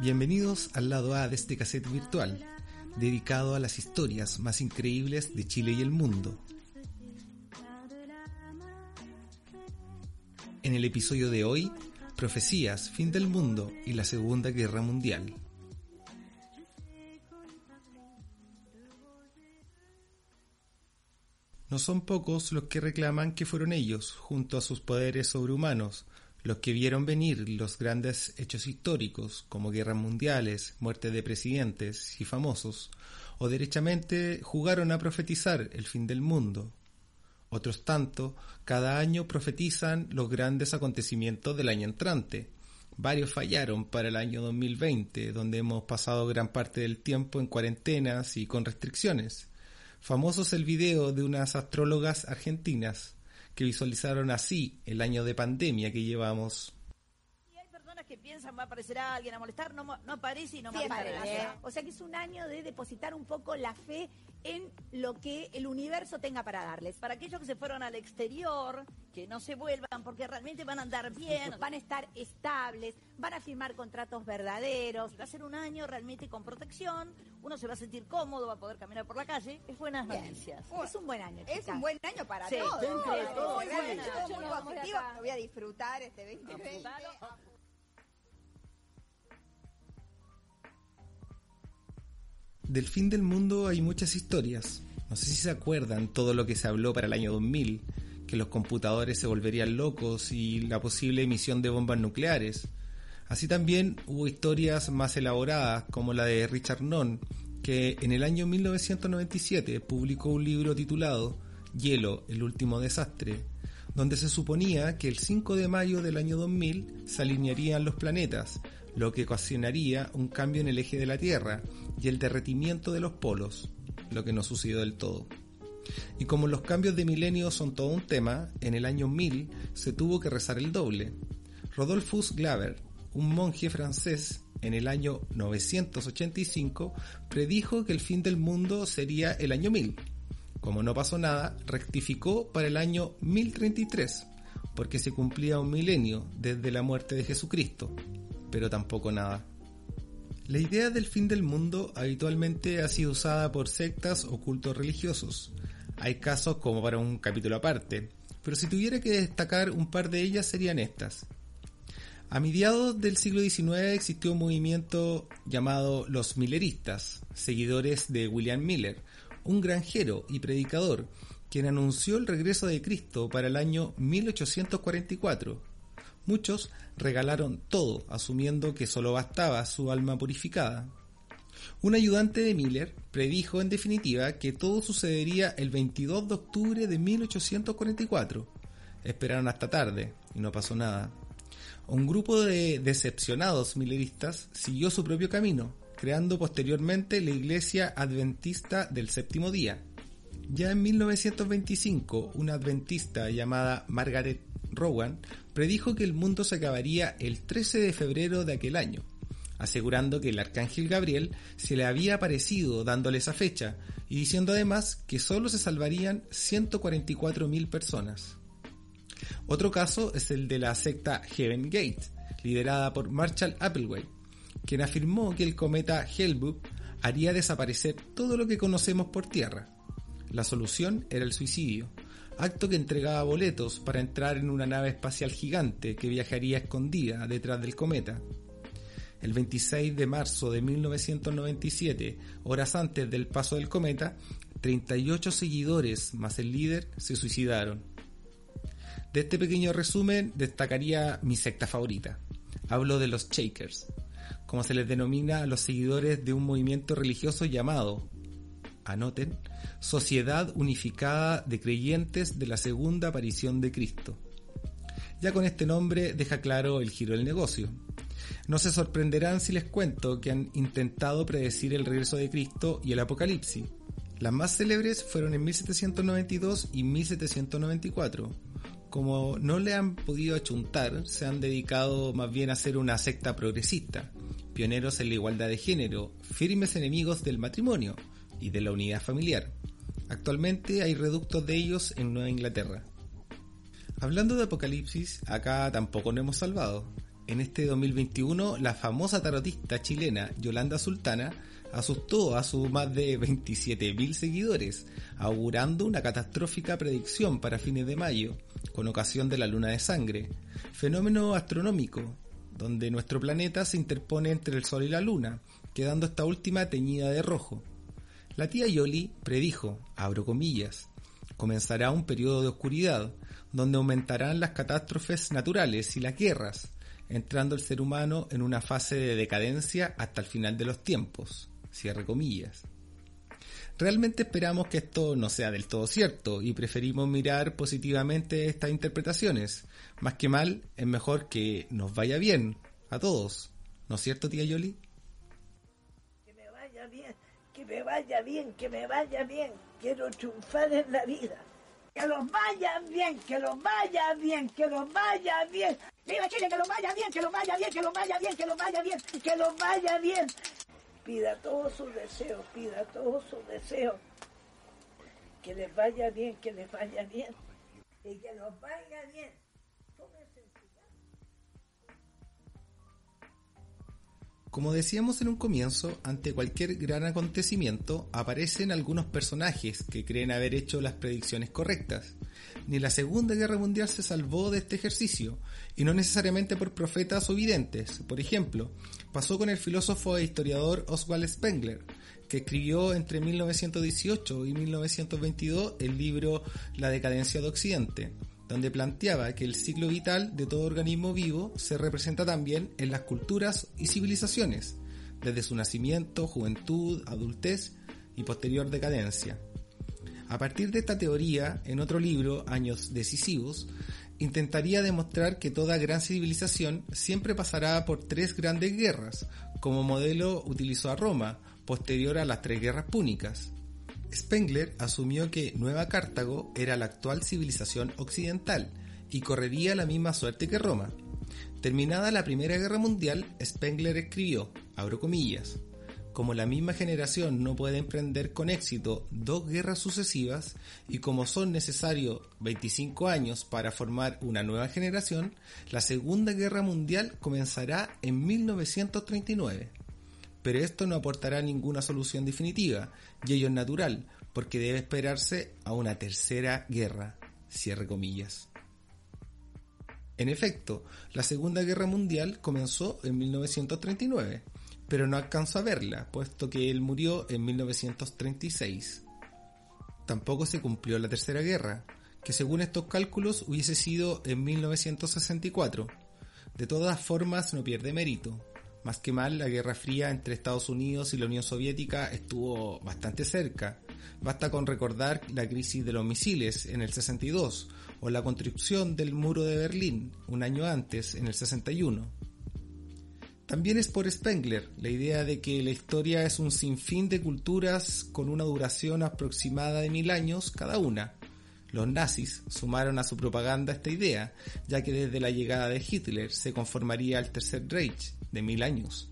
Bienvenidos al lado A de este cassette virtual, dedicado a las historias más increíbles de Chile y el mundo. En el episodio de hoy, Profecías, Fin del Mundo y la Segunda Guerra Mundial. No son pocos los que reclaman que fueron ellos, junto a sus poderes sobrehumanos, los que vieron venir los grandes hechos históricos, como guerras mundiales, muerte de presidentes y famosos, o derechamente jugaron a profetizar el fin del mundo. Otros tanto, cada año profetizan los grandes acontecimientos del año entrante. Varios fallaron para el año 2020, donde hemos pasado gran parte del tiempo en cuarentenas y con restricciones. Famoso es el video de unas astrólogas argentinas que visualizaron así el año de pandemia que llevamos. Y hay personas que piensan va a aparecer alguien a molestar, no, no aparece y no Siempre, aparece. O sea que es un año de depositar un poco la fe en lo que el universo tenga para darles. Para aquellos que se fueron al exterior, que no se vuelvan porque realmente van a andar bien. Van a estar estables, van a firmar contratos verdaderos. Va a ser un año realmente con protección, uno se va a sentir cómodo, va a poder caminar por la calle. Es buenas Bien. noticias. Es un buen año, Es un buen año para Sí, todos. todo, Muy muy positivo. Voy a disfrutar este 2020. Del fin del mundo hay muchas historias. No sé si se acuerdan todo lo que se habló para el año 2000, que los computadores se volverían locos y la posible emisión de bombas nucleares. Así también hubo historias más elaboradas como la de Richard Nunn, que en el año 1997 publicó un libro titulado Hielo, el último desastre, donde se suponía que el 5 de mayo del año 2000 se alinearían los planetas, lo que ocasionaría un cambio en el eje de la Tierra y el derretimiento de los polos, lo que no sucedió del todo. Y como los cambios de milenio son todo un tema, en el año 1000 se tuvo que rezar el doble. Rodolphus Glaber, un monje francés, en el año 985 predijo que el fin del mundo sería el año 1000. Como no pasó nada, rectificó para el año 1033, porque se cumplía un milenio desde la muerte de Jesucristo, pero tampoco nada. La idea del fin del mundo habitualmente ha sido usada por sectas o cultos religiosos. Hay casos como para un capítulo aparte, pero si tuviera que destacar un par de ellas serían estas. A mediados del siglo XIX existió un movimiento llamado los Milleristas, seguidores de William Miller, un granjero y predicador, quien anunció el regreso de Cristo para el año 1844. Muchos regalaron todo, asumiendo que solo bastaba su alma purificada. Un ayudante de Miller predijo en definitiva que todo sucedería el 22 de octubre de 1844. Esperaron hasta tarde y no pasó nada. Un grupo de decepcionados milleristas siguió su propio camino, creando posteriormente la Iglesia Adventista del Séptimo Día. Ya en 1925, una adventista llamada Margaret Rowan predijo que el mundo se acabaría el 13 de febrero de aquel año, asegurando que el arcángel Gabriel se le había aparecido dándole esa fecha y diciendo además que solo se salvarían 144.000 personas. Otro caso es el de la secta Heaven Gate, liderada por Marshall Applewhite, quien afirmó que el cometa Hellboop haría desaparecer todo lo que conocemos por tierra. La solución era el suicidio, acto que entregaba boletos para entrar en una nave espacial gigante que viajaría escondida detrás del cometa. El 26 de marzo de 1997, horas antes del paso del cometa, 38 seguidores más el líder se suicidaron. De este pequeño resumen destacaría mi secta favorita. Hablo de los Shakers, como se les denomina a los seguidores de un movimiento religioso llamado, anoten, Sociedad Unificada de Creyentes de la Segunda Aparición de Cristo. Ya con este nombre deja claro el giro del negocio. No se sorprenderán si les cuento que han intentado predecir el regreso de Cristo y el Apocalipsis. Las más célebres fueron en 1792 y 1794. Como no le han podido achuntar, se han dedicado más bien a ser una secta progresista, pioneros en la igualdad de género, firmes enemigos del matrimonio y de la unidad familiar. Actualmente hay reductos de ellos en Nueva Inglaterra. Hablando de Apocalipsis, acá tampoco nos hemos salvado. en este 2021 la famosa tarotista chilena Yolanda Sultana asustó a sus más de 27.000 seguidores, augurando una catastrófica predicción para fines de mayo, con ocasión de la luna de sangre, fenómeno astronómico, donde nuestro planeta se interpone entre el Sol y la Luna, quedando esta última teñida de rojo. La tía Yoli predijo, abro comillas, comenzará un periodo de oscuridad, donde aumentarán las catástrofes naturales y las guerras, entrando el ser humano en una fase de decadencia hasta el final de los tiempos. Cierre comillas. Realmente esperamos que esto no sea del todo cierto y preferimos mirar positivamente estas interpretaciones. Más que mal, es mejor que nos vaya bien a todos. ¿No es cierto, tía Yoli? Que me vaya bien, que me vaya bien, que me vaya bien. Quiero triunfar en la vida. Que los vaya bien, que los vaya bien, que los vaya bien. ¡Viva Chile, que los vaya bien, que los vaya bien, que los vaya bien, que los vaya bien, que los vaya bien! Pida todos sus deseos, pida todos sus deseos. Que les vaya bien, que les vaya bien. Y que los vaya bien. Como decíamos en un comienzo, ante cualquier gran acontecimiento aparecen algunos personajes que creen haber hecho las predicciones correctas. Ni la Segunda Guerra Mundial se salvó de este ejercicio, y no necesariamente por profetas o videntes. Por ejemplo, pasó con el filósofo e historiador Oswald Spengler, que escribió entre 1918 y 1922 el libro La decadencia de Occidente, donde planteaba que el ciclo vital de todo organismo vivo se representa también en las culturas y civilizaciones, desde su nacimiento, juventud, adultez y posterior decadencia. A partir de esta teoría, en otro libro, Años Decisivos, intentaría demostrar que toda gran civilización siempre pasará por tres grandes guerras, como modelo utilizó a Roma, posterior a las tres guerras púnicas. Spengler asumió que Nueva Cartago era la actual civilización occidental y correría la misma suerte que Roma. Terminada la Primera Guerra Mundial, Spengler escribió, abro como la misma generación no puede emprender con éxito dos guerras sucesivas y como son necesarios 25 años para formar una nueva generación, la Segunda Guerra Mundial comenzará en 1939 pero esto no aportará ninguna solución definitiva, y ello es natural, porque debe esperarse a una tercera guerra. Cierre comillas. En efecto, la Segunda Guerra Mundial comenzó en 1939, pero no alcanzó a verla, puesto que él murió en 1936. Tampoco se cumplió la Tercera Guerra, que según estos cálculos hubiese sido en 1964. De todas formas no pierde mérito, más que mal, la Guerra Fría entre Estados Unidos y la Unión Soviética estuvo bastante cerca. Basta con recordar la crisis de los misiles en el 62 o la construcción del muro de Berlín un año antes, en el 61. También es por Spengler la idea de que la historia es un sinfín de culturas con una duración aproximada de mil años cada una. Los nazis sumaron a su propaganda esta idea, ya que desde la llegada de Hitler se conformaría el Tercer Reich, de mil años.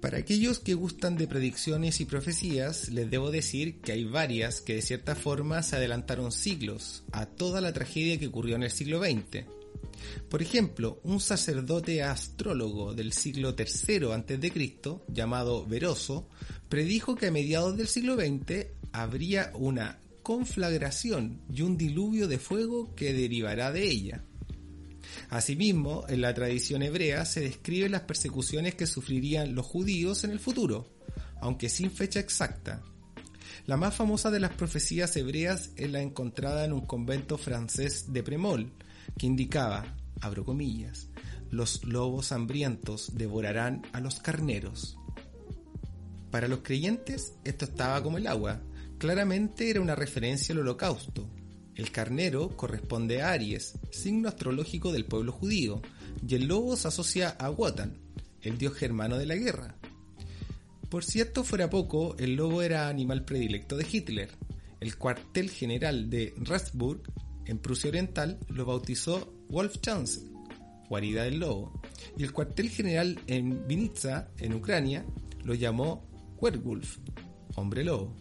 Para aquellos que gustan de predicciones y profecías, les debo decir que hay varias que de cierta forma se adelantaron siglos a toda la tragedia que ocurrió en el siglo XX. Por ejemplo, un sacerdote astrólogo del siglo III a.C., llamado Veroso, predijo que a mediados del siglo XX habría una conflagración y un diluvio de fuego que derivará de ella. Asimismo, en la tradición hebrea se describen las persecuciones que sufrirían los judíos en el futuro, aunque sin fecha exacta. La más famosa de las profecías hebreas es la encontrada en un convento francés de Premol, que indicaba, abro comillas, los lobos hambrientos devorarán a los carneros. Para los creyentes esto estaba como el agua, claramente era una referencia al holocausto, el carnero corresponde a Aries, signo astrológico del pueblo judío, y el lobo se asocia a Wotan, el dios germano de la guerra. Por cierto, fuera poco, el lobo era animal predilecto de Hitler. El cuartel general de Ratsburg, en Prusia Oriental, lo bautizó Wolfschanze, guarida del lobo, y el cuartel general en Vinitsa, en Ucrania, lo llamó Werwolf, hombre lobo.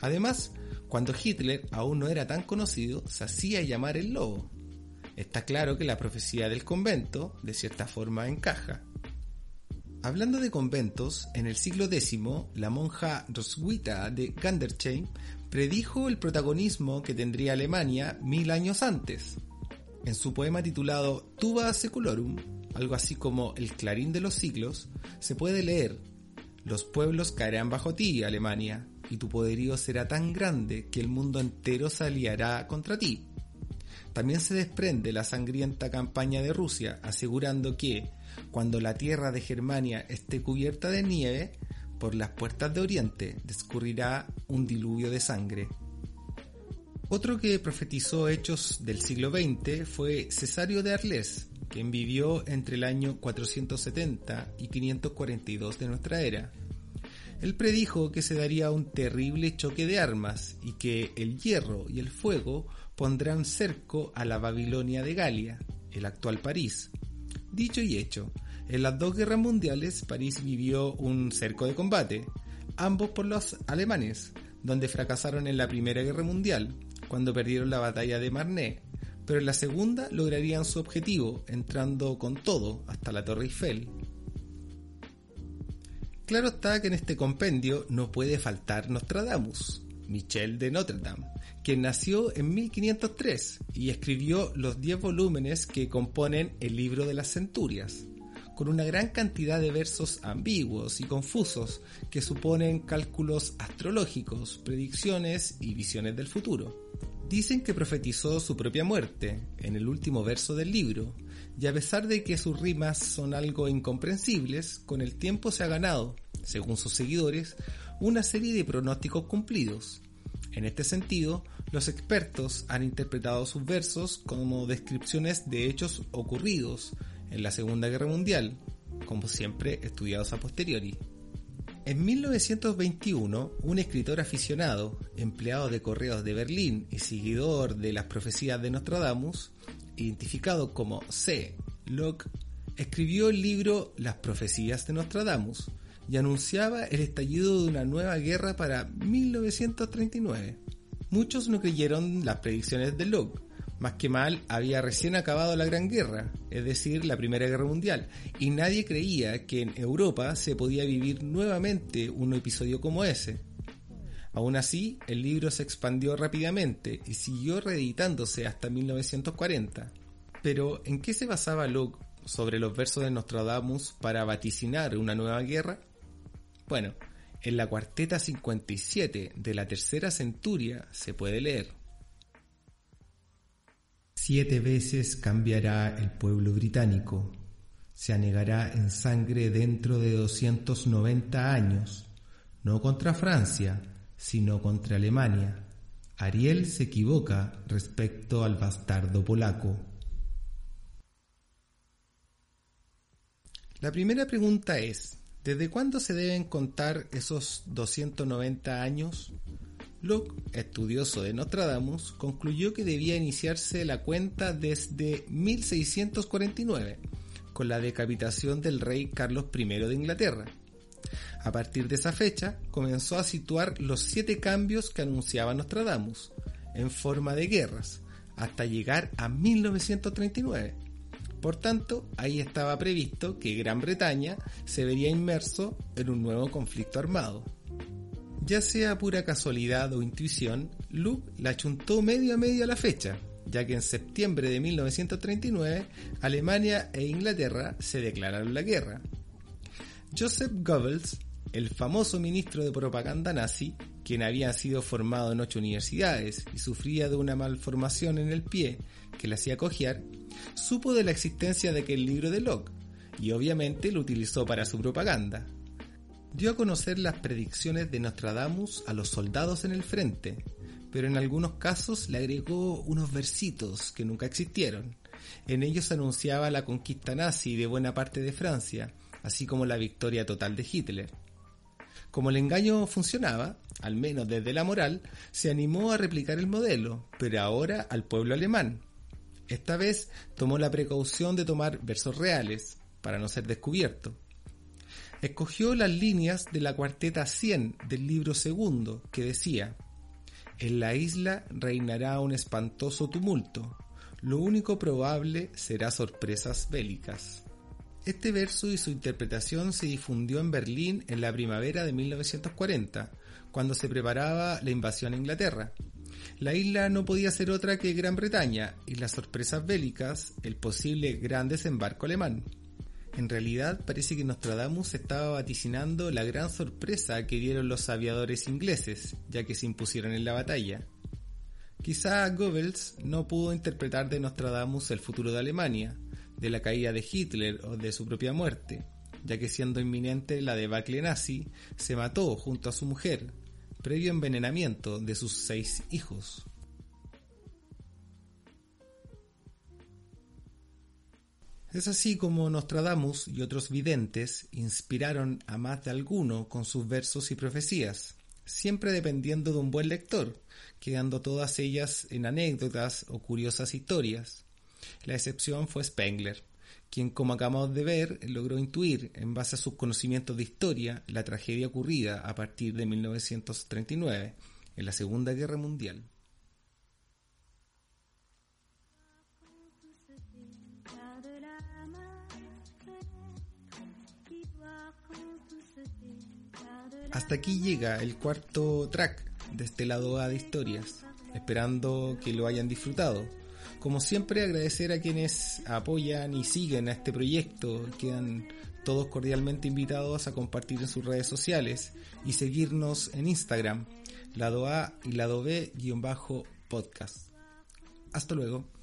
Además, cuando Hitler aún no era tan conocido, se hacía llamar el lobo. Está claro que la profecía del convento, de cierta forma, encaja. Hablando de conventos, en el siglo X, la monja Roswitha de Gandersheim predijo el protagonismo que tendría Alemania mil años antes. En su poema titulado Tuba Seculorum, algo así como El clarín de los siglos, se puede leer Los pueblos caerán bajo ti, Alemania, y tu poderío será tan grande que el mundo entero se aliará contra ti. También se desprende la sangrienta campaña de Rusia, asegurando que, cuando la tierra de Germania esté cubierta de nieve, por las puertas de Oriente discurrirá un diluvio de sangre. Otro que profetizó hechos del siglo XX fue Cesario de Arles, quien vivió entre el año 470 y 542 de nuestra era. Él predijo que se daría un terrible choque de armas y que el hierro y el fuego pondrán cerco a la Babilonia de Galia, el actual París. Dicho y hecho, en las dos guerras mundiales París vivió un cerco de combate, ambos por los alemanes, donde fracasaron en la Primera Guerra Mundial, cuando perdieron la batalla de Marne, pero en la segunda lograrían su objetivo, entrando con todo hasta la Torre Eiffel. Claro está que en este compendio no puede faltar Nostradamus, Michel de Notre Dame, quien nació en 1503 y escribió los 10 volúmenes que componen el libro de las centurias, con una gran cantidad de versos ambiguos y confusos que suponen cálculos astrológicos, predicciones y visiones del futuro. Dicen que profetizó su propia muerte en el último verso del libro, y a pesar de que sus rimas son algo incomprensibles, con el tiempo se ha ganado, según sus seguidores, una serie de pronósticos cumplidos. En este sentido, los expertos han interpretado sus versos como descripciones de hechos ocurridos en la Segunda Guerra Mundial, como siempre estudiados a posteriori. En 1921, un escritor aficionado, empleado de correos de Berlín y seguidor de las profecías de Nostradamus, identificado como C. Locke, escribió el libro Las profecías de Nostradamus y anunciaba el estallido de una nueva guerra para 1939. Muchos no creyeron las predicciones de Locke, más que mal había recién acabado la Gran Guerra, es decir, la Primera Guerra Mundial, y nadie creía que en Europa se podía vivir nuevamente un episodio como ese. Aún así, el libro se expandió rápidamente y siguió reeditándose hasta 1940. Pero, ¿en qué se basaba Locke sobre los versos de Nostradamus para vaticinar una nueva guerra? Bueno, en la cuarteta 57 de la tercera centuria se puede leer. Siete veces cambiará el pueblo británico, se anegará en sangre dentro de 290 años, no contra Francia, sino contra Alemania. Ariel se equivoca respecto al bastardo polaco. La primera pregunta es, ¿desde cuándo se deben contar esos 290 años? Locke, estudioso de Nostradamus, concluyó que debía iniciarse la cuenta desde 1649, con la decapitación del rey Carlos I de Inglaterra. A partir de esa fecha, comenzó a situar los siete cambios que anunciaba Nostradamus, en forma de guerras, hasta llegar a 1939. Por tanto, ahí estaba previsto que Gran Bretaña se vería inmerso en un nuevo conflicto armado. Ya sea pura casualidad o intuición, Luke la chuntó medio a medio a la fecha, ya que en septiembre de 1939 Alemania e Inglaterra se declararon la guerra. Joseph Goebbels, el famoso ministro de propaganda nazi, quien había sido formado en ocho universidades y sufría de una malformación en el pie que le hacía cojear, supo de la existencia de aquel libro de Locke y obviamente lo utilizó para su propaganda. Dio a conocer las predicciones de Nostradamus a los soldados en el frente, pero en algunos casos le agregó unos versitos que nunca existieron. En ellos anunciaba la conquista nazi de buena parte de Francia, así como la victoria total de Hitler. Como el engaño funcionaba, al menos desde la moral, se animó a replicar el modelo, pero ahora al pueblo alemán. Esta vez tomó la precaución de tomar versos reales, para no ser descubierto. Escogió las líneas de la cuarteta 100 del libro segundo, que decía, En la isla reinará un espantoso tumulto, Lo único probable será sorpresas bélicas. Este verso y su interpretación se difundió en Berlín en la primavera de 1940, cuando se preparaba la invasión a Inglaterra. La isla no podía ser otra que Gran Bretaña y las sorpresas bélicas, el posible gran desembarco alemán. En realidad parece que Nostradamus estaba vaticinando la gran sorpresa que dieron los aviadores ingleses, ya que se impusieron en la batalla. Quizá Goebbels no pudo interpretar de Nostradamus el futuro de Alemania, de la caída de Hitler o de su propia muerte, ya que siendo inminente la debacle nazi, se mató junto a su mujer, previo envenenamiento de sus seis hijos. Es así como Nostradamus y otros videntes inspiraron a más de alguno con sus versos y profecías, siempre dependiendo de un buen lector, quedando todas ellas en anécdotas o curiosas historias. La excepción fue Spengler, quien, como acabamos de ver, logró intuir, en base a sus conocimientos de historia, la tragedia ocurrida a partir de 1939, en la Segunda Guerra Mundial. Hasta aquí llega el cuarto track de este lado A de historias, esperando que lo hayan disfrutado. Como siempre agradecer a quienes apoyan y siguen a este proyecto, quedan todos cordialmente invitados a compartir en sus redes sociales y seguirnos en Instagram, lado A y lado B guion bajo podcast. Hasta luego.